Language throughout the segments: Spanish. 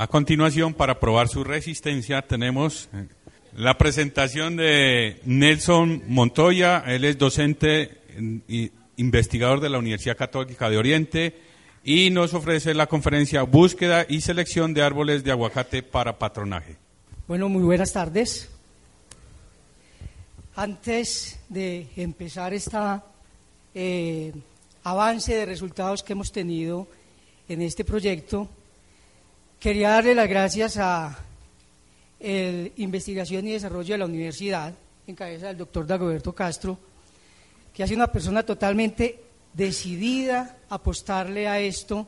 A continuación, para probar su resistencia, tenemos eh, la presentación de Nelson Montoya. Él es docente y investigador de la Universidad Católica de Oriente y nos ofrece la conferencia Búsqueda y selección de árboles de aguacate para patronaje. Bueno, muy buenas tardes. Antes de empezar este avance de resultados que hemos tenido en este proyecto, quería darle las gracias a el Investigación y Desarrollo de la Universidad, en cabeza del doctor Dagoberto Castro, que ha sido una persona totalmente decidida a apostarle a esto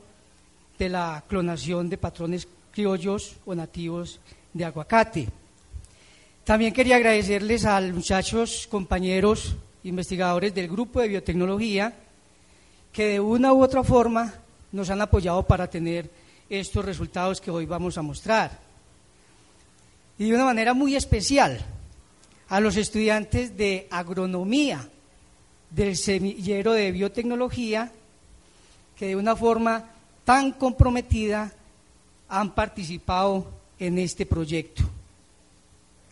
de la clonación de patrones criollos o nativos de aguacate. También quería agradecerles a los muchachos, compañeros, investigadores del grupo de biotecnología, que de una u otra forma nos han apoyado para tener estos resultados que hoy vamos a mostrar. Y de una manera muy especial a los estudiantes de agronomía del semillero de biotecnología, que de una forma tan comprometida han participado en este proyecto.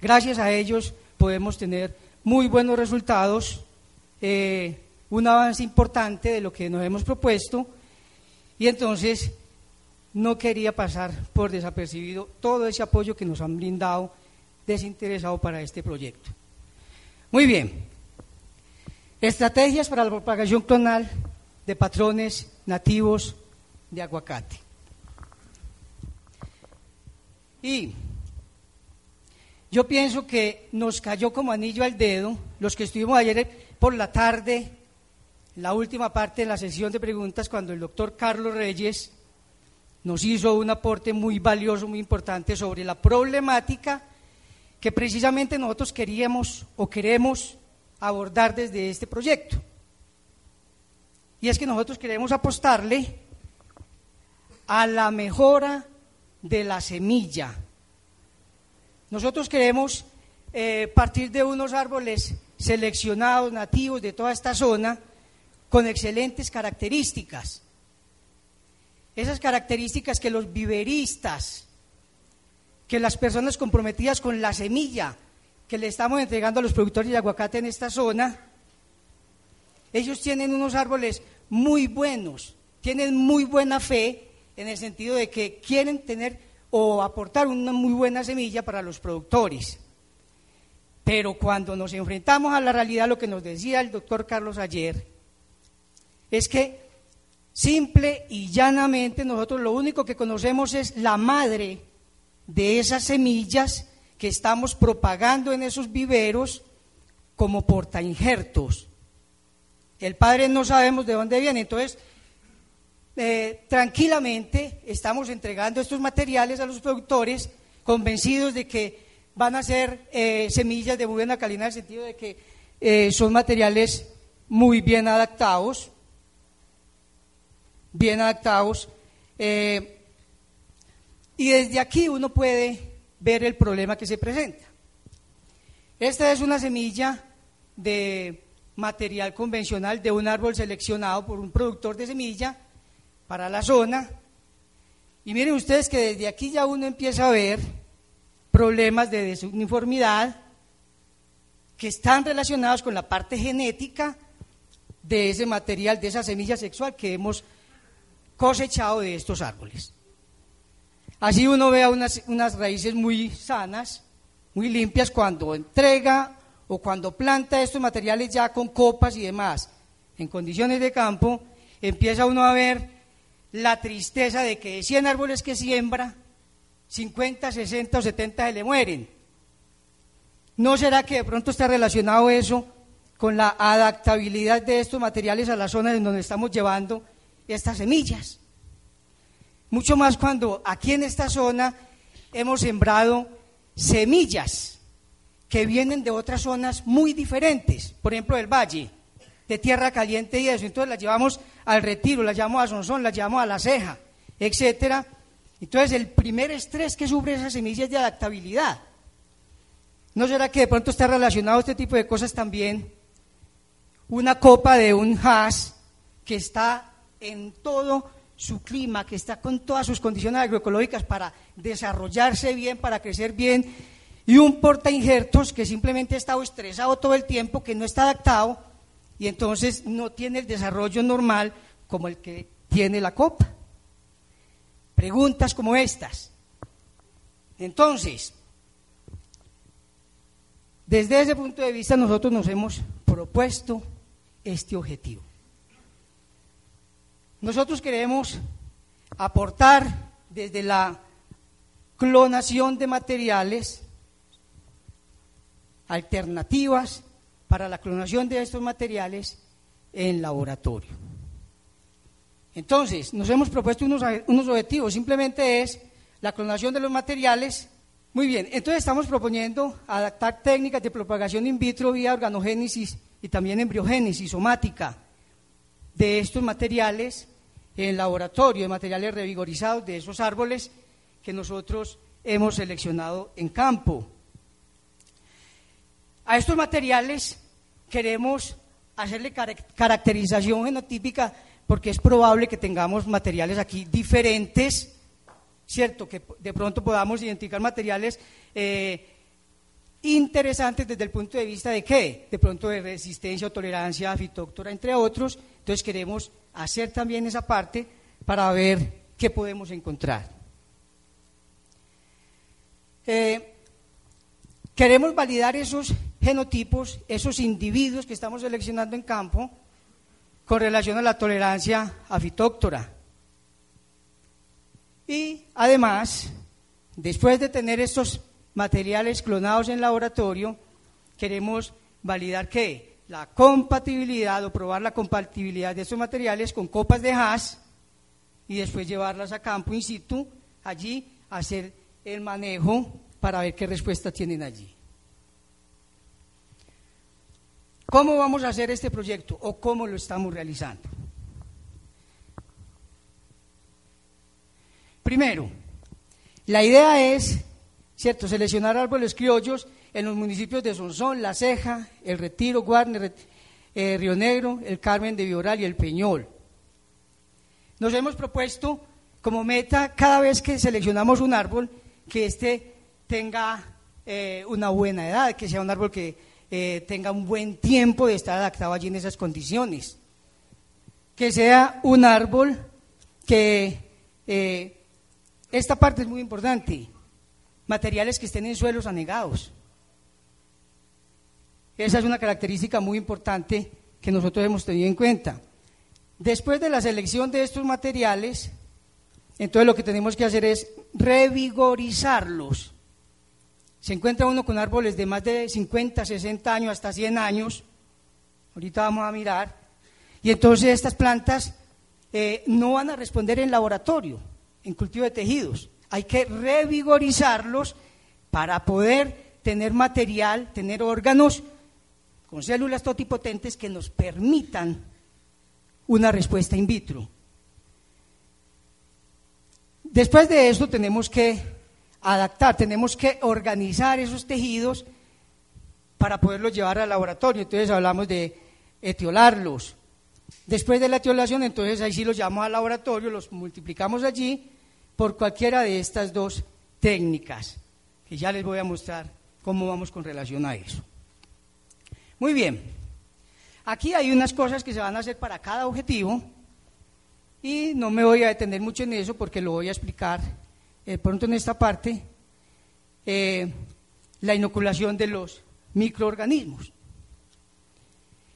Gracias a ellos podemos tener muy buenos resultados, eh, un avance importante de lo que nos hemos propuesto y entonces no quería pasar por desapercibido todo ese apoyo que nos han brindado desinteresado para este proyecto. Muy bien, estrategias para la propagación clonal de patrones nativos de aguacate. Y yo pienso que nos cayó como anillo al dedo los que estuvimos ayer por la tarde, la última parte de la sesión de preguntas, cuando el doctor Carlos Reyes nos hizo un aporte muy valioso, muy importante sobre la problemática que precisamente nosotros queríamos o queremos abordar desde este proyecto. Y es que nosotros queremos apostarle a la mejora de la semilla. Nosotros queremos eh, partir de unos árboles seleccionados, nativos de toda esta zona, con excelentes características esas características que los viveristas, que las personas comprometidas con la semilla que le estamos entregando a los productores de aguacate en esta zona, ellos tienen unos árboles muy buenos, tienen muy buena fe en el sentido de que quieren tener o aportar una muy buena semilla para los productores. Pero cuando nos enfrentamos a la realidad, lo que nos decía el doctor Carlos ayer, es que Simple y llanamente nosotros lo único que conocemos es la madre de esas semillas que estamos propagando en esos viveros como portainjertos. El padre no sabemos de dónde viene, entonces eh, tranquilamente estamos entregando estos materiales a los productores convencidos de que van a ser eh, semillas de muy buena calidad en el sentido de que eh, son materiales muy bien adaptados bien adaptados. Eh, y desde aquí uno puede ver el problema que se presenta. Esta es una semilla de material convencional de un árbol seleccionado por un productor de semilla para la zona. Y miren ustedes que desde aquí ya uno empieza a ver problemas de desuniformidad que están relacionados con la parte genética de ese material, de esa semilla sexual que hemos cosechado de estos árboles. Así uno vea unas, unas raíces muy sanas, muy limpias cuando entrega o cuando planta estos materiales ya con copas y demás, en condiciones de campo, empieza uno a ver la tristeza de que de 100 árboles que siembra, 50, 60 o 70 se le mueren. ¿No será que de pronto está relacionado eso con la adaptabilidad de estos materiales a la zona en donde estamos llevando estas semillas. Mucho más cuando aquí en esta zona hemos sembrado semillas que vienen de otras zonas muy diferentes, por ejemplo del valle, de tierra caliente y eso. Entonces las llevamos al retiro, las llevamos a Sonsón, las llevamos a la ceja, etcétera. Entonces el primer estrés que sufre esa semilla es de adaptabilidad. ¿No será que de pronto está relacionado este tipo de cosas también? Una copa de un hash que está en todo su clima, que está con todas sus condiciones agroecológicas para desarrollarse bien, para crecer bien, y un porta injertos que simplemente ha estado estresado todo el tiempo, que no está adaptado, y entonces no tiene el desarrollo normal como el que tiene la copa. Preguntas como estas. Entonces, desde ese punto de vista nosotros nos hemos propuesto este objetivo. Nosotros queremos aportar desde la clonación de materiales alternativas para la clonación de estos materiales en laboratorio. Entonces, nos hemos propuesto unos, unos objetivos, simplemente es la clonación de los materiales. Muy bien, entonces estamos proponiendo adaptar técnicas de propagación in vitro vía organogénesis y también embriogénesis somática de estos materiales en laboratorio, de materiales revigorizados de esos árboles que nosotros hemos seleccionado en campo. A estos materiales queremos hacerle caracterización genotípica porque es probable que tengamos materiales aquí diferentes ¿cierto? Que de pronto podamos identificar materiales eh, interesantes desde el punto de vista de qué? De pronto de resistencia o tolerancia a fitóctora, entre otros. Entonces queremos hacer también esa parte para ver qué podemos encontrar. Eh, queremos validar esos genotipos, esos individuos que estamos seleccionando en campo con relación a la tolerancia a fitóctora. Y además, después de tener estos materiales clonados en laboratorio, queremos validar qué? La compatibilidad o probar la compatibilidad de estos materiales con copas de hash y después llevarlas a campo in situ, allí hacer el manejo para ver qué respuesta tienen allí. ¿Cómo vamos a hacer este proyecto o cómo lo estamos realizando? Primero, la idea es, ¿cierto?, seleccionar árboles criollos en los municipios de Sonsón, La Ceja, El Retiro, Guarne, eh, Río Negro, El Carmen de Vioral y El Peñol. Nos hemos propuesto como meta cada vez que seleccionamos un árbol que éste tenga eh, una buena edad, que sea un árbol que eh, tenga un buen tiempo de estar adaptado allí en esas condiciones, que sea un árbol que esta parte es muy importante. Materiales que estén en suelos anegados. Esa es una característica muy importante que nosotros hemos tenido en cuenta. Después de la selección de estos materiales, entonces lo que tenemos que hacer es revigorizarlos. Se encuentra uno con árboles de más de 50, 60 años, hasta 100 años. Ahorita vamos a mirar. Y entonces estas plantas eh, no van a responder en laboratorio en cultivo de tejidos. Hay que revigorizarlos para poder tener material, tener órganos con células totipotentes que nos permitan una respuesta in vitro. Después de esto tenemos que adaptar, tenemos que organizar esos tejidos para poderlos llevar al laboratorio. Entonces hablamos de etiolarlos, Después de la etiolación, entonces ahí sí los llamamos al laboratorio, los multiplicamos allí por cualquiera de estas dos técnicas, que ya les voy a mostrar cómo vamos con relación a eso. Muy bien, aquí hay unas cosas que se van a hacer para cada objetivo y no me voy a detener mucho en eso porque lo voy a explicar eh, pronto en esta parte, eh, la inoculación de los microorganismos.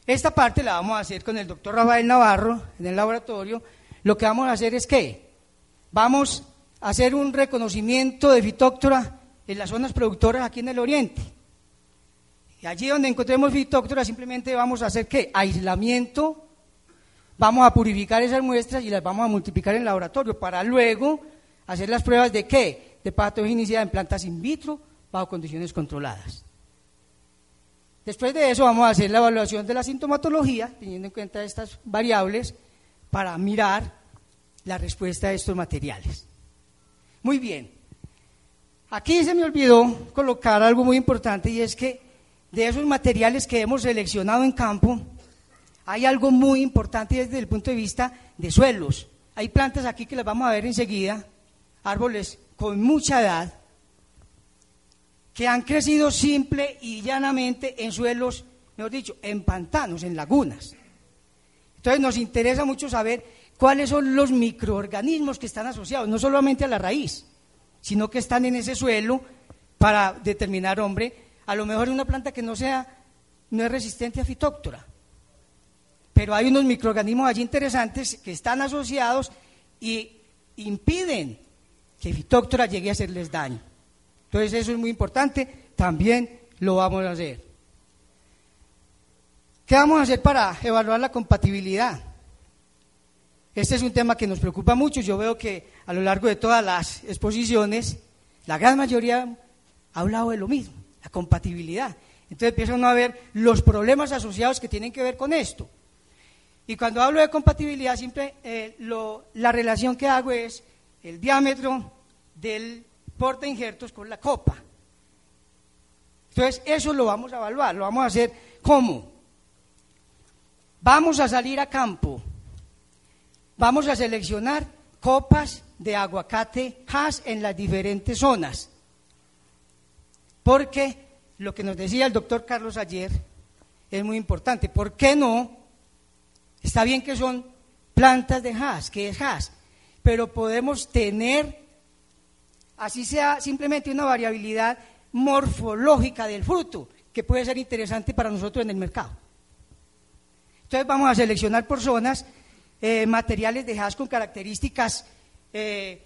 Esta parte la vamos a hacer con el doctor Rafael Navarro en el laboratorio. Lo que vamos a hacer es que vamos hacer un reconocimiento de fitóctora en las zonas productoras aquí en el oriente. Y allí donde encontremos fitóctora simplemente vamos a hacer qué? Aislamiento, vamos a purificar esas muestras y las vamos a multiplicar en el laboratorio para luego hacer las pruebas de qué? de patogenicidad en plantas in vitro bajo condiciones controladas. Después de eso vamos a hacer la evaluación de la sintomatología, teniendo en cuenta estas variables, para mirar la respuesta a estos materiales. Muy bien. Aquí se me olvidó colocar algo muy importante y es que de esos materiales que hemos seleccionado en campo, hay algo muy importante desde el punto de vista de suelos. Hay plantas aquí que las vamos a ver enseguida, árboles con mucha edad, que han crecido simple y llanamente en suelos, mejor dicho, en pantanos, en lagunas. Entonces nos interesa mucho saber cuáles son los microorganismos que están asociados, no solamente a la raíz, sino que están en ese suelo para determinar, hombre, a lo mejor una planta que no sea, no es resistente a fitóctora, pero hay unos microorganismos allí interesantes que están asociados y impiden que fitóctora llegue a hacerles daño. Entonces eso es muy importante, también lo vamos a hacer. ¿Qué vamos a hacer para evaluar la compatibilidad? Este es un tema que nos preocupa mucho. Yo veo que a lo largo de todas las exposiciones, la gran mayoría ha hablado de lo mismo, la compatibilidad. Entonces empiezan a ver los problemas asociados que tienen que ver con esto. Y cuando hablo de compatibilidad, siempre eh, la relación que hago es el diámetro del porta injertos con la copa. Entonces, eso lo vamos a evaluar, lo vamos a hacer ¿cómo? Vamos a salir a campo, vamos a seleccionar copas de aguacate Hass en las diferentes zonas. Porque lo que nos decía el doctor Carlos ayer es muy importante. ¿Por qué no? Está bien que son plantas de Hass, que es Hass, pero podemos tener así sea simplemente una variabilidad morfológica del fruto, que puede ser interesante para nosotros en el mercado. Entonces vamos a seleccionar por zonas eh, materiales de con características eh,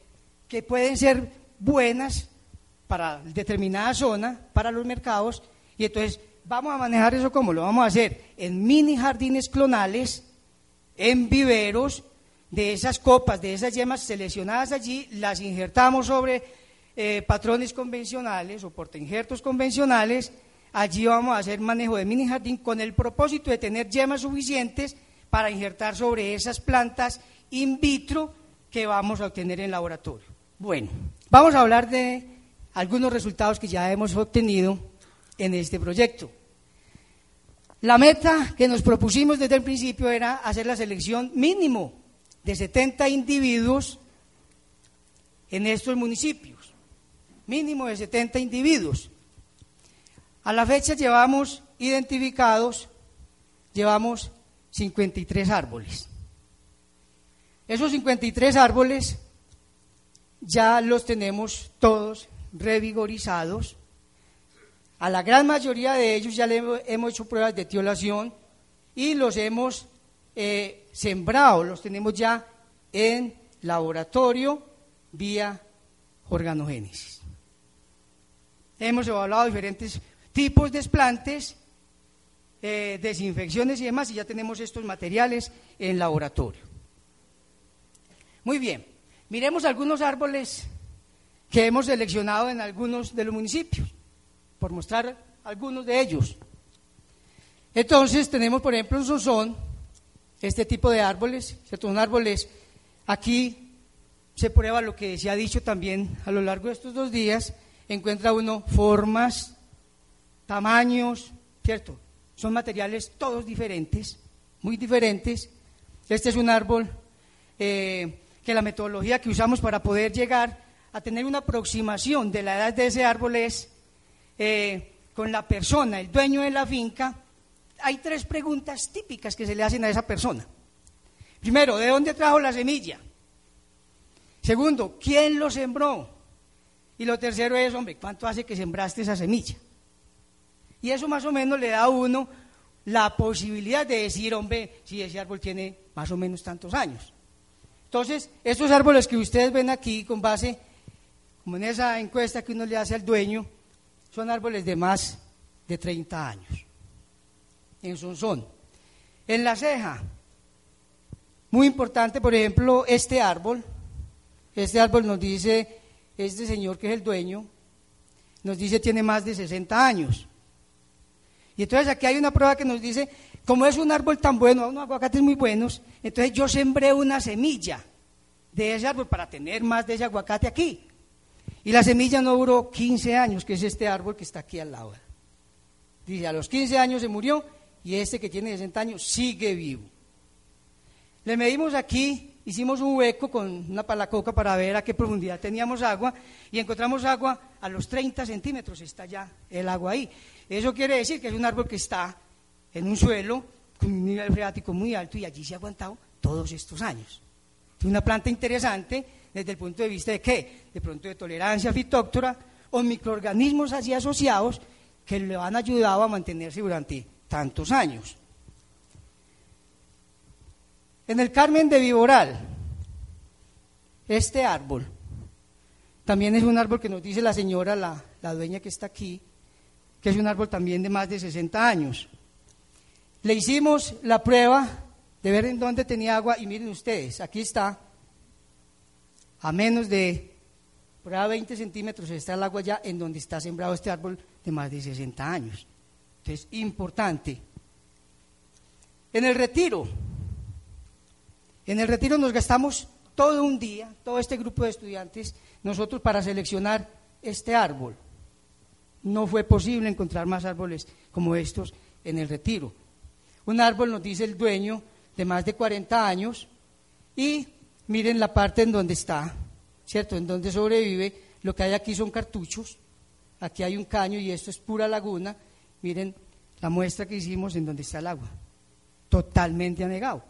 que pueden ser buenas para determinada zona, para los mercados, y entonces vamos a manejar eso como lo vamos a hacer en mini jardines clonales, en viveros, de esas copas, de esas yemas seleccionadas allí, las injertamos sobre eh, patrones convencionales o injertos convencionales, allí vamos a hacer manejo de mini jardín con el propósito de tener yemas suficientes para injertar sobre esas plantas in vitro que vamos a obtener en laboratorio. Bueno, vamos a hablar de algunos resultados que ya hemos obtenido en este proyecto. La meta que nos propusimos desde el principio era hacer la selección mínimo de 70 individuos en estos municipios mínimo de 70 individuos. A la fecha llevamos identificados, llevamos 53 árboles. Esos 53 árboles ya los tenemos todos revigorizados. A la gran mayoría de ellos ya le hemos hecho pruebas de tiolación y los hemos eh, sembrado, los tenemos ya en laboratorio vía organogénesis. Hemos evaluado diferentes tipos de desplantes, eh, desinfecciones y demás, y ya tenemos estos materiales en laboratorio. Muy bien, miremos algunos árboles que hemos seleccionado en algunos de los municipios, por mostrar algunos de ellos. Entonces tenemos, por ejemplo, en Sonsón, este tipo de árboles, Son árboles, aquí se prueba lo que se ha dicho también a lo largo de estos dos días, encuentra uno formas, tamaños, ¿cierto? Son materiales todos diferentes, muy diferentes. Este es un árbol eh, que la metodología que usamos para poder llegar a tener una aproximación de la edad de ese árbol es eh, con la persona, el dueño de la finca. Hay tres preguntas típicas que se le hacen a esa persona. Primero, ¿de dónde trajo la semilla? Segundo, ¿quién lo sembró? Y lo tercero es, hombre, ¿cuánto hace que sembraste esa semilla? Y eso más o menos le da a uno la posibilidad de decir, hombre, si ese árbol tiene más o menos tantos años. Entonces, estos árboles que ustedes ven aquí con base, como en esa encuesta que uno le hace al dueño, son árboles de más de 30 años. En Sonsón. En la ceja, muy importante, por ejemplo, este árbol. Este árbol nos dice este señor que es el dueño, nos dice tiene más de 60 años. Y entonces aquí hay una prueba que nos dice, como es un árbol tan bueno, unos aguacates muy buenos, entonces yo sembré una semilla de ese árbol para tener más de ese aguacate aquí. Y la semilla no duró 15 años, que es este árbol que está aquí al lado. Dice, a los 15 años se murió y este que tiene 60 años sigue vivo. Le medimos aquí, hicimos un hueco con una palacoca para ver a qué profundidad teníamos agua y encontramos agua a los 30 centímetros, está ya el agua ahí. Eso quiere decir que es un árbol que está en un suelo con un nivel freático muy alto y allí se ha aguantado todos estos años. Es una planta interesante desde el punto de vista de qué? De pronto de tolerancia fitóctora o microorganismos así asociados que le han ayudado a mantenerse durante tantos años. En el Carmen de Viboral, este árbol, también es un árbol que nos dice la señora, la, la dueña que está aquí, que es un árbol también de más de 60 años. Le hicimos la prueba de ver en dónde tenía agua y miren ustedes, aquí está, a menos de por 20 centímetros está el agua ya en donde está sembrado este árbol de más de 60 años. Entonces, importante. En el retiro, en el retiro nos gastamos todo un día, todo este grupo de estudiantes, nosotros para seleccionar este árbol. No fue posible encontrar más árboles como estos en el retiro. Un árbol, nos dice el dueño, de más de 40 años y miren la parte en donde está, ¿cierto? En donde sobrevive. Lo que hay aquí son cartuchos, aquí hay un caño y esto es pura laguna. Miren la muestra que hicimos en donde está el agua, totalmente anegado.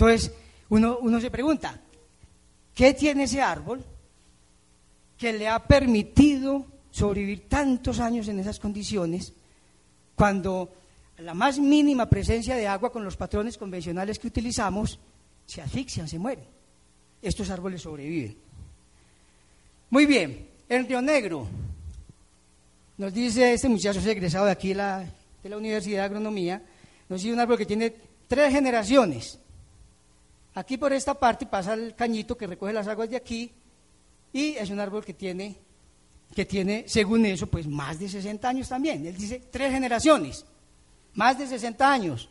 Entonces, uno, uno se pregunta, ¿qué tiene ese árbol que le ha permitido sobrevivir tantos años en esas condiciones cuando la más mínima presencia de agua con los patrones convencionales que utilizamos se asfixian, se mueren. Estos árboles sobreviven. Muy bien, en Río Negro, nos dice este muchacho egresado de aquí la, de la Universidad de Agronomía, nos dice un árbol que tiene tres generaciones. Aquí por esta parte pasa el cañito que recoge las aguas de aquí y es un árbol que tiene, que tiene, según eso, pues más de 60 años también. Él dice tres generaciones, más de 60 años.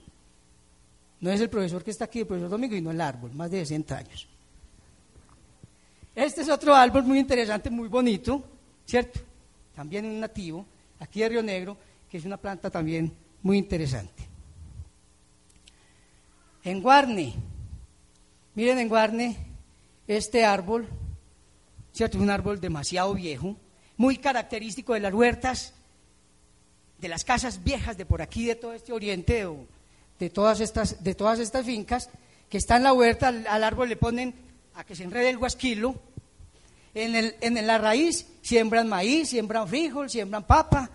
No es el profesor que está aquí, el profesor Domingo, y no el árbol, más de 60 años. Este es otro árbol muy interesante, muy bonito, ¿cierto? También un nativo, aquí de Río Negro, que es una planta también muy interesante. En Guarne, miren en Guarne, este árbol, ¿cierto? Un árbol demasiado viejo, muy característico de las huertas, de las casas viejas de por aquí, de todo este oriente, de todas estas, de todas estas fincas, que está en la huerta, al, árbol le ponen a que se enrede el guasquilo, en, el, en la raíz siembran maíz, siembran frijol, siembran papa,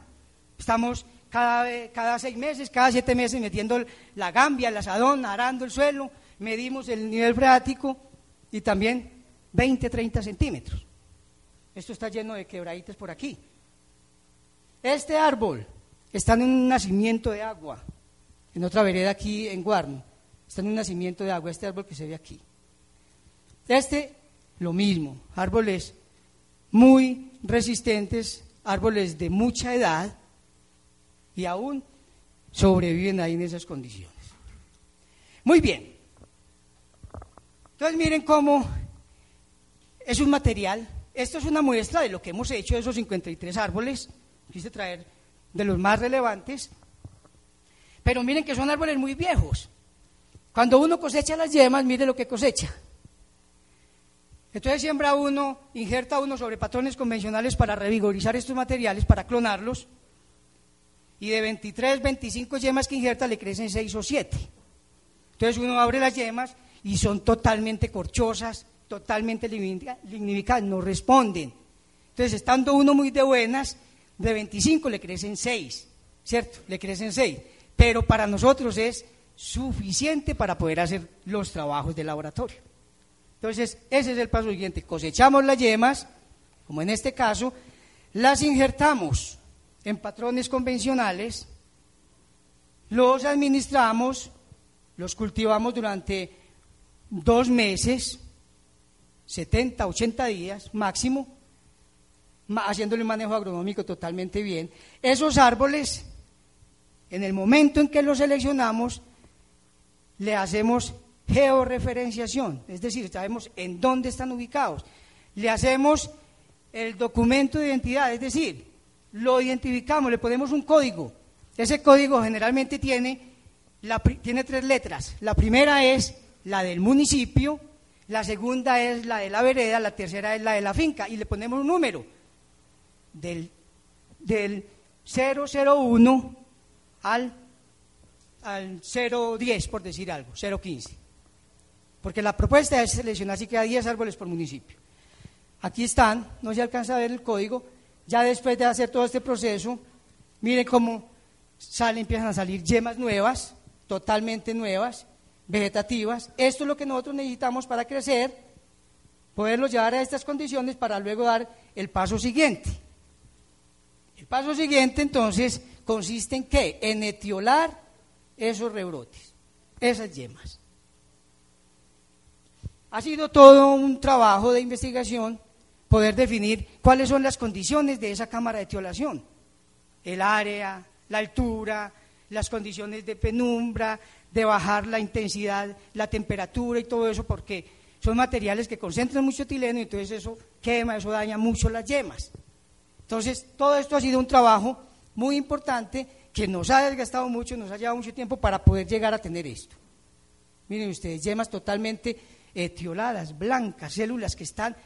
estamos cada, cada seis meses, cada siete meses metiendo la gambia, el asadón, arando el suelo, medimos el nivel freático y también 20, 30 centímetros. Esto está lleno de quebraditas por aquí. Este árbol está en un nacimiento de agua en otra vereda aquí en Guarno. Está en un nacimiento de agua, este árbol que se ve aquí. Este, lo mismo, árboles muy resistentes, árboles de mucha edad y aún sobreviven ahí en esas condiciones. Muy bien. Entonces miren cómo es un material. Esto es una muestra de lo que hemos hecho de esos 53 árboles. Quise traer de los más relevantes. Pero miren que son árboles muy viejos. Cuando uno cosecha las yemas, mire lo que cosecha. Entonces siembra uno, injerta uno sobre patrones convencionales para revigorizar estos materiales, para clonarlos. Y de 23, 25 yemas que injerta le crecen 6 o 7. Entonces uno abre las yemas y son totalmente corchosas, totalmente lignificadas, no responden. Entonces estando uno muy de buenas, de 25 le crecen 6, ¿cierto? Le crecen 6 pero para nosotros es suficiente para poder hacer los trabajos de laboratorio. Entonces, ese es el paso siguiente. Cosechamos las yemas, como en este caso, las injertamos en patrones convencionales, los administramos, los cultivamos durante dos meses 70, 80 días máximo, haciéndole un manejo agronómico totalmente bien. Esos árboles, en el momento en que los seleccionamos, le hacemos georreferenciación, es decir, sabemos en dónde están ubicados. Le hacemos el documento de identidad, es decir, lo identificamos, le ponemos un código. Ese código generalmente tiene, tiene tres letras. La primera es la del municipio, la segunda es la de la vereda, la tercera es la de la finca y le ponemos un número del, del 001 al, al 010, por decir algo, 015. Porque la propuesta es seleccionar si queda 10 árboles por municipio. Aquí están, no se alcanza a ver el código, ya después de hacer todo este proceso, miren cómo salen, empiezan a salir yemas nuevas, totalmente nuevas, vegetativas. Esto es lo que nosotros necesitamos para crecer, poderlo llevar a estas condiciones para luego dar el paso siguiente. El paso siguiente entonces consiste en qué? En etiolar esos rebrotes, esas yemas. Ha sido todo un trabajo de investigación poder definir cuáles son las condiciones de esa cámara de etiolación. El área, la altura, las condiciones de penumbra, de bajar la intensidad, la temperatura y todo eso, porque son materiales que concentran mucho etileno y entonces eso quema, eso daña mucho las yemas. Entonces, todo esto ha sido un trabajo muy importante que nos ha desgastado mucho, nos ha llevado mucho tiempo para poder llegar a tener esto. Miren ustedes, yemas totalmente etioladas, blancas, células que están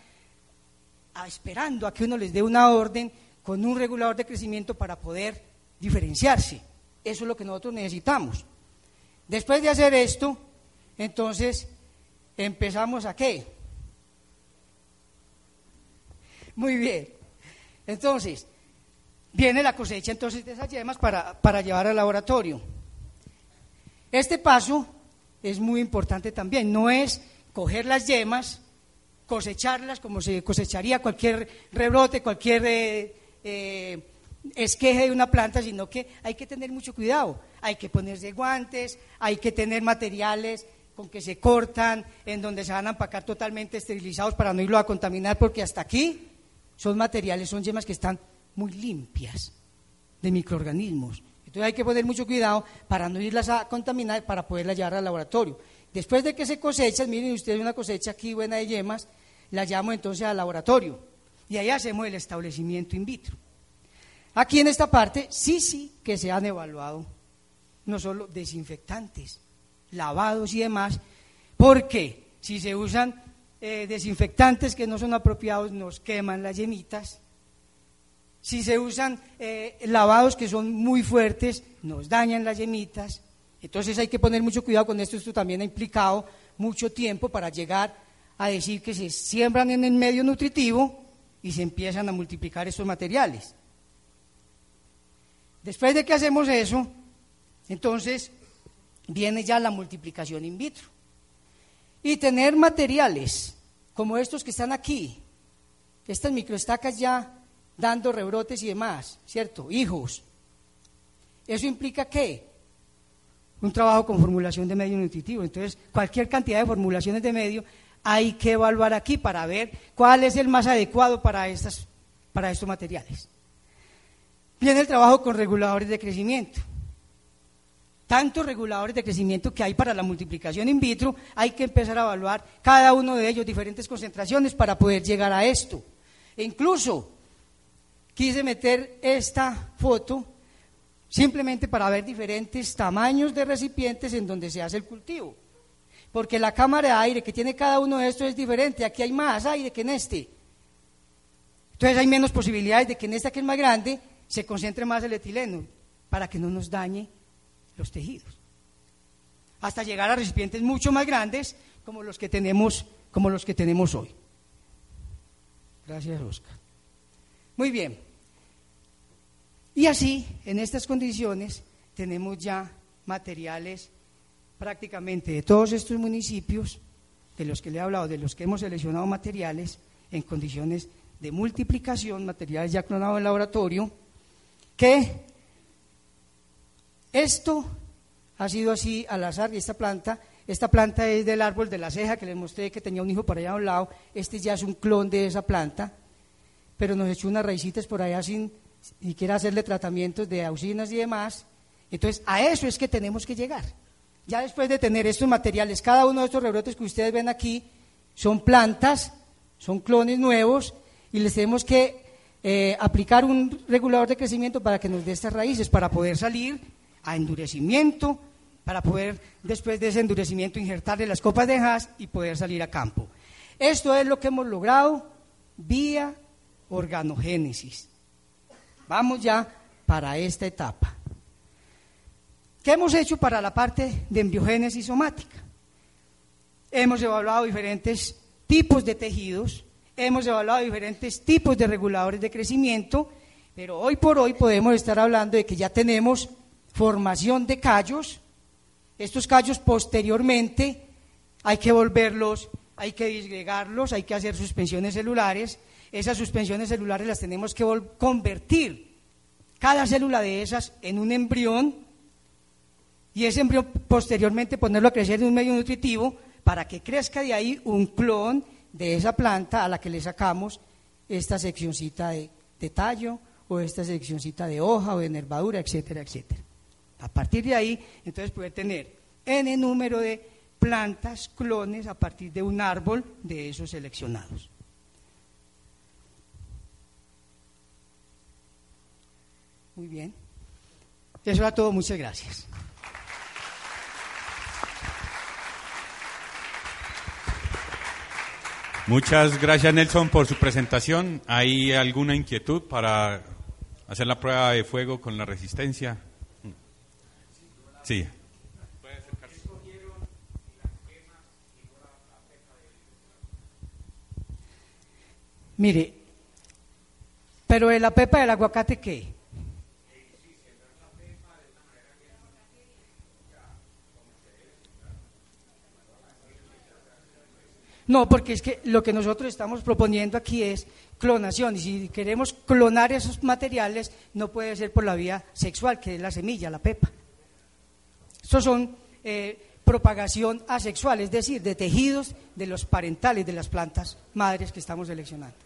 esperando a que uno les dé una orden con un regulador de crecimiento para poder diferenciarse. Eso es lo que nosotros necesitamos. Después de hacer esto, entonces empezamos a qué? Muy bien. Entonces, viene la cosecha entonces de esas yemas para, para llevar al laboratorio. Este paso es muy importante también. No es coger las yemas, cosecharlas como se cosecharía cualquier rebrote, cualquier eh, eh, esqueje de una planta, sino que hay que tener mucho cuidado. Hay que ponerse guantes, hay que tener materiales con que se cortan, en donde se van a empacar totalmente esterilizados para no irlo a contaminar, porque hasta aquí son materiales, son yemas que están muy limpias de microorganismos. Entonces hay que poner mucho cuidado para no irlas a contaminar, para poderlas llevar al laboratorio. Después de que se cosechan, miren ustedes una cosecha aquí buena de yemas, la llamo entonces al laboratorio y ahí hacemos el establecimiento in vitro. Aquí en esta parte sí, sí que se han evaluado no solo desinfectantes, lavados y demás, porque si se usan eh, desinfectantes que no son apropiados nos queman las yemitas, si se usan eh, lavados que son muy fuertes nos dañan las yemitas, entonces hay que poner mucho cuidado con esto, esto también ha implicado mucho tiempo para llegar a decir que se siembran en el medio nutritivo y se empiezan a multiplicar estos materiales. Después de que hacemos eso, entonces viene ya la multiplicación in vitro. Y tener materiales como estos que están aquí, estas microestacas ya dando rebrotes y demás, ¿cierto? Hijos. ¿Eso implica qué? Un trabajo con formulación de medio nutritivo. Entonces, cualquier cantidad de formulaciones de medio hay que evaluar aquí para ver cuál es el más adecuado para, estas, para estos materiales. Viene el trabajo con reguladores de crecimiento. Tantos reguladores de crecimiento que hay para la multiplicación in vitro, hay que empezar a evaluar cada uno de ellos diferentes concentraciones para poder llegar a esto. E incluso quise meter esta foto simplemente para ver diferentes tamaños de recipientes en donde se hace el cultivo. Porque la cámara de aire que tiene cada uno de estos es diferente. Aquí hay más aire que en este. Entonces hay menos posibilidades de que en esta que es más grande se concentre más el etileno para que no nos dañe los tejidos. Hasta llegar a recipientes mucho más grandes como los que tenemos, como los que tenemos hoy. Gracias, Oscar. Muy bien. Y así, en estas condiciones, tenemos ya materiales prácticamente de todos estos municipios, de los que le he hablado, de los que hemos seleccionado materiales en condiciones de multiplicación, materiales ya clonados en laboratorio, que esto ha sido así al azar y esta planta Esta planta es del árbol de la ceja que les mostré que tenía un hijo por allá a un lado. Este ya es un clon de esa planta, pero nos echó unas raícitas por allá sin siquiera hacerle tratamientos de auxinas y demás. Entonces, a eso es que tenemos que llegar. Ya después de tener estos materiales, cada uno de estos rebrotes que ustedes ven aquí son plantas, son clones nuevos, y les tenemos que eh, aplicar un regulador de crecimiento para que nos dé estas raíces, para poder salir a endurecimiento, para poder después de ese endurecimiento injertarle las copas de jas y poder salir a campo. Esto es lo que hemos logrado vía organogénesis. Vamos ya para esta etapa. ¿Qué hemos hecho para la parte de embriogénesis somática? Hemos evaluado diferentes tipos de tejidos, hemos evaluado diferentes tipos de reguladores de crecimiento, pero hoy por hoy podemos estar hablando de que ya tenemos formación de callos, estos callos posteriormente hay que volverlos, hay que disgregarlos, hay que hacer suspensiones celulares. Esas suspensiones celulares las tenemos que convertir cada célula de esas en un embrión y ese embrión posteriormente ponerlo a crecer en un medio nutritivo para que crezca de ahí un clon de esa planta a la que le sacamos esta seccioncita de, tallo o esta seccioncita de hoja o de nervadura, etcétera, etcétera. A partir de ahí, entonces puede tener n número de plantas, clones, a partir de un árbol de esos seleccionados. Muy bien. Eso era todo. Muchas gracias. Muchas gracias Nelson por su presentación. ¿Hay alguna inquietud para hacer la prueba de fuego con la resistencia? Sí. Mire, pero de la pepa del aguacate, ¿qué? No, porque es que lo que nosotros estamos proponiendo aquí es clonación y si queremos clonar esos materiales no puede ser por la vía sexual, que es la semilla, la pepa. Estos son eh, propagación asexual, es decir, de tejidos de los parentales de las plantas madres que estamos seleccionando.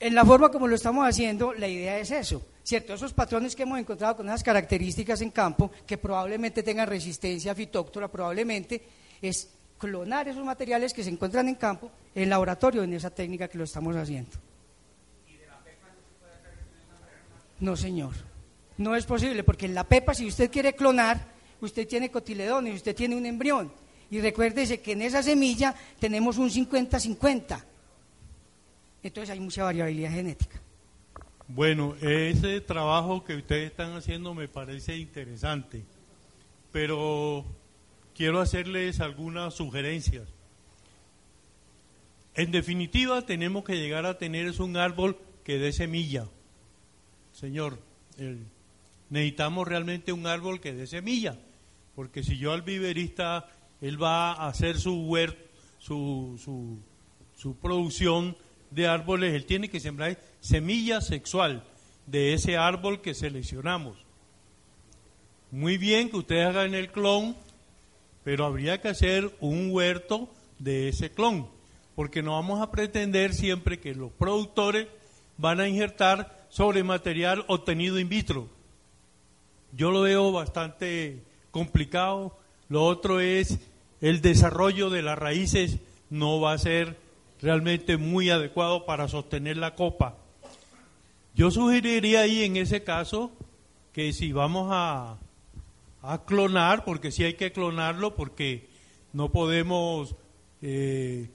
En la forma como lo estamos haciendo, la idea es eso, ¿cierto? Esos patrones que hemos encontrado con esas características en campo, que probablemente tengan resistencia fitóctora, probablemente es clonar esos materiales que se encuentran en campo en laboratorio en esa técnica que lo estamos haciendo. No, señor. No es posible, porque en la pepa, si usted quiere clonar, usted tiene cotiledones, usted tiene un embrión. Y recuérdese que en esa semilla tenemos un 50-50. Entonces hay mucha variabilidad genética. Bueno, ese trabajo que ustedes están haciendo me parece interesante, pero quiero hacerles algunas sugerencias. En definitiva, tenemos que llegar a tener es un árbol que dé semilla. Señor, necesitamos realmente un árbol que dé semilla porque si yo al viverista, él va a hacer su huerto, su, su, su producción de árboles, él tiene que sembrar semilla sexual de ese árbol que seleccionamos. Muy bien que ustedes hagan el clon, pero habría que hacer un huerto de ese clon, porque no vamos a pretender siempre que los productores van a injertar sobre material obtenido in vitro. Yo lo veo bastante complicado. Lo otro es el desarrollo de las raíces no va a ser realmente muy adecuado para sostener la copa. Yo sugeriría ahí en ese caso que si vamos a, a clonar, porque sí hay que clonarlo, porque no podemos eh,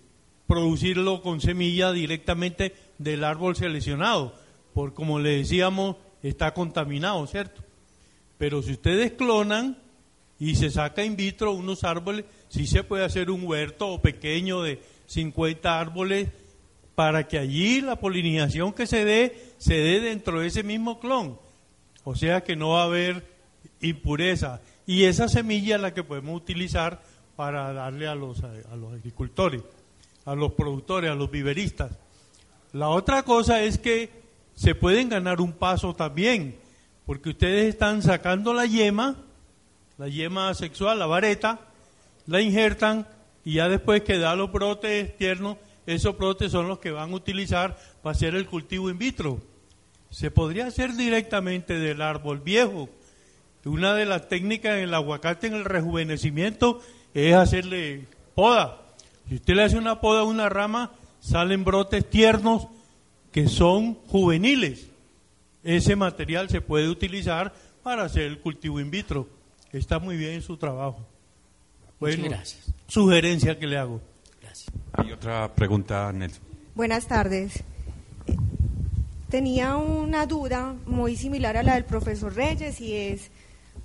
producirlo con semilla directamente del árbol seleccionado, por como le decíamos, está contaminado, ¿cierto? Pero si ustedes clonan, y se saca in vitro unos árboles, sí se puede hacer un huerto pequeño de 50 árboles para que allí la polinización que se dé, se dé dentro de ese mismo clon. O sea que no va a haber impureza. Y esa semilla es la que podemos utilizar para darle a los, a los agricultores, a los productores, a los viveristas. La otra cosa es que se pueden ganar un paso también, porque ustedes están sacando la yema, la yema sexual, la vareta, la injertan y ya después que da los brotes tiernos, esos brotes son los que van a utilizar para hacer el cultivo in vitro. Se podría hacer directamente del árbol viejo. Una de las técnicas en el aguacate en el rejuvenecimiento es hacerle poda. Si usted le hace una poda a una rama, salen brotes tiernos que son juveniles. Ese material se puede utilizar para hacer el cultivo in vitro. Está muy bien en su trabajo. Muchas gracias. Sugerencia que le hago. Gracias. Hay otra pregunta, Nelson. Buenas tardes. Tenía una duda muy similar a la del profesor Reyes y es,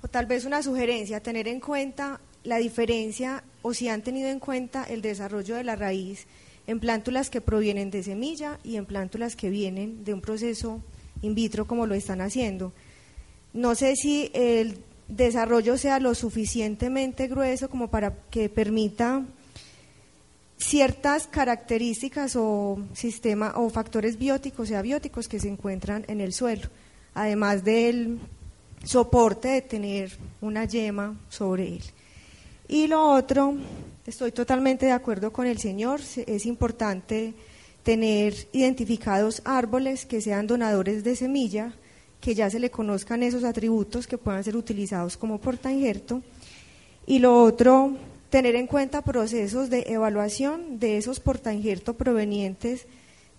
o tal vez una sugerencia, tener en cuenta la diferencia o si han tenido en cuenta el desarrollo de la raíz en plántulas que provienen de semilla y en plántulas que vienen de un proceso in vitro como lo están haciendo. No sé si el desarrollo sea lo suficientemente grueso como para que permita ciertas características o sistema o factores bióticos y abióticos que se encuentran en el suelo, además del soporte de tener una yema sobre él. Y lo otro, estoy totalmente de acuerdo con el señor, es importante tener identificados árboles que sean donadores de semilla, que ya se le conozcan esos atributos que puedan ser utilizados como porta injerto. Y lo otro, tener en cuenta procesos de evaluación de esos porta injerto provenientes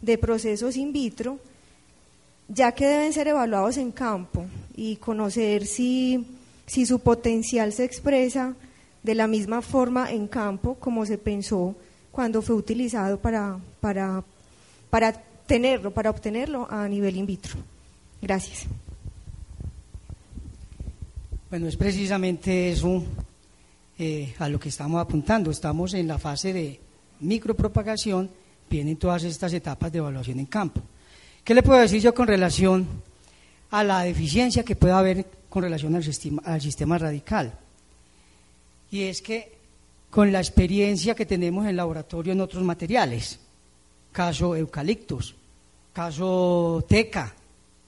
de procesos in vitro, ya que deben ser evaluados en campo y conocer si, si su potencial se expresa de la misma forma en campo como se pensó cuando fue utilizado para, para, para tenerlo, para obtenerlo a nivel in vitro. Gracias. Bueno, es precisamente eso eh, a lo que estamos apuntando. Estamos en la fase de micropropagación, vienen todas estas etapas de evaluación en campo. ¿Qué le puedo decir yo con relación a la deficiencia que pueda haber con relación al sistema, al sistema radical? Y es que con la experiencia que tenemos en laboratorio en otros materiales, caso eucaliptos, caso teca,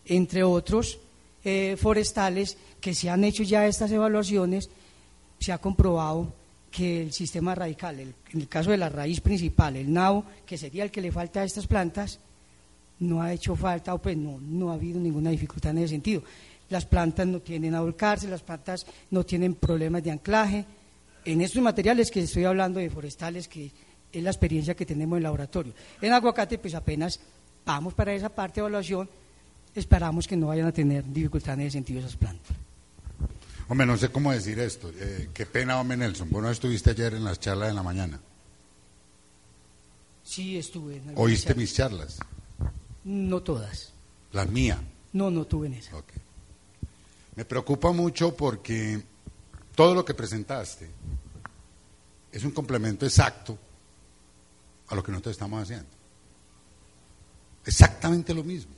entre otros eh, forestales que se han hecho ya estas evaluaciones, se ha comprobado que el sistema radical, en el caso de la raíz principal, el nabo, que sería el que le falta a estas plantas, no ha hecho falta o pues no, no ha habido ninguna dificultad en ese sentido. Las plantas no tienen a volcarse, las plantas no tienen problemas de anclaje. En estos materiales que estoy hablando de forestales, que es la experiencia que tenemos en el laboratorio. En aguacate, pues apenas vamos para esa parte de evaluación, esperamos que no vayan a tener dificultad en ese sentido esas plantas. Hombre, no sé cómo decir esto. Eh, qué pena, hombre, Nelson. Vos no estuviste ayer en las charlas de la mañana. Sí, estuve. En ¿Oíste mis charlas? No todas. Las mías. No, no tuve en esa. Me preocupa mucho porque todo lo que presentaste es un complemento exacto a lo que nosotros estamos haciendo. Exactamente lo mismo.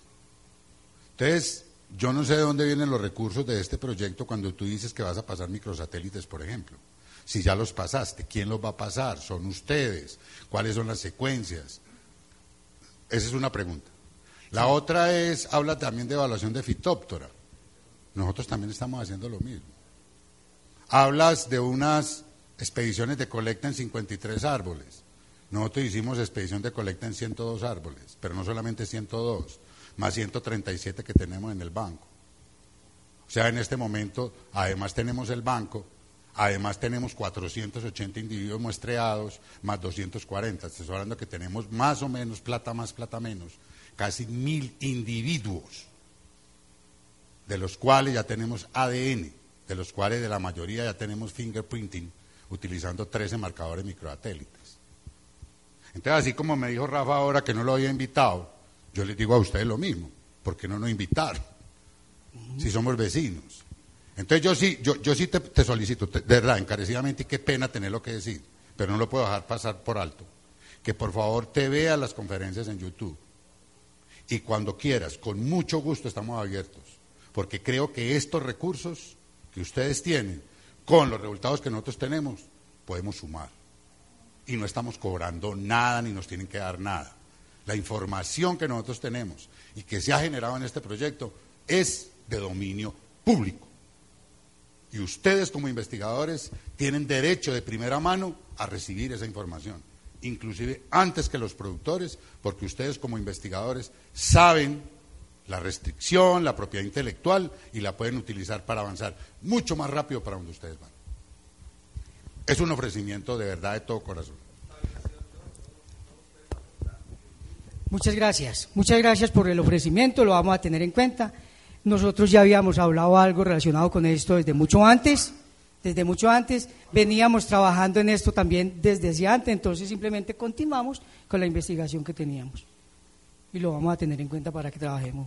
Entonces, yo no sé de dónde vienen los recursos de este proyecto cuando tú dices que vas a pasar microsatélites, por ejemplo. Si ya los pasaste, ¿quién los va a pasar? ¿Son ustedes? ¿Cuáles son las secuencias? Esa es una pregunta. La otra es, habla también de evaluación de fitóptora. Nosotros también estamos haciendo lo mismo. Hablas de unas expediciones de colecta en 53 árboles. Nosotros hicimos expedición de colecta en 102 árboles, pero no solamente 102 más 137 que tenemos en el banco. O sea, en este momento, además tenemos el banco, además tenemos 480 individuos muestreados, más 240. Estoy hablando que tenemos más o menos, plata más, plata menos, casi mil individuos, de los cuales ya tenemos ADN, de los cuales de la mayoría ya tenemos fingerprinting, utilizando 13 marcadores microsatélites. Entonces, así como me dijo Rafa ahora que no lo había invitado, yo les digo a ustedes lo mismo, ¿por qué no nos invitaron? Si somos vecinos. Entonces yo sí, yo, yo sí te, solicito, de verdad, encarecidamente, y qué pena tenerlo que decir, pero no lo puedo dejar pasar por alto, que por favor te vea las conferencias en YouTube. Y cuando quieras, con mucho gusto estamos abiertos, porque creo que estos recursos que ustedes tienen, con los resultados que nosotros tenemos, podemos sumar. Y no estamos cobrando nada ni nos tienen que dar nada la información que nosotros tenemos y que se ha generado en este proyecto es de dominio público. Y ustedes como investigadores tienen derecho de primera mano a recibir esa información, inclusive antes que los productores, porque ustedes como investigadores saben la restricción, la propiedad intelectual y la pueden utilizar para avanzar mucho más rápido para donde ustedes van. Es un ofrecimiento de verdad de todo corazón. Muchas gracias. Muchas gracias por el ofrecimiento, lo vamos a tener en cuenta. Nosotros ya habíamos hablado algo relacionado con esto desde mucho antes, desde mucho antes. Veníamos trabajando en esto también desde antes, entonces simplemente continuamos con la investigación que teníamos. Y lo vamos a tener en cuenta para que trabajemos.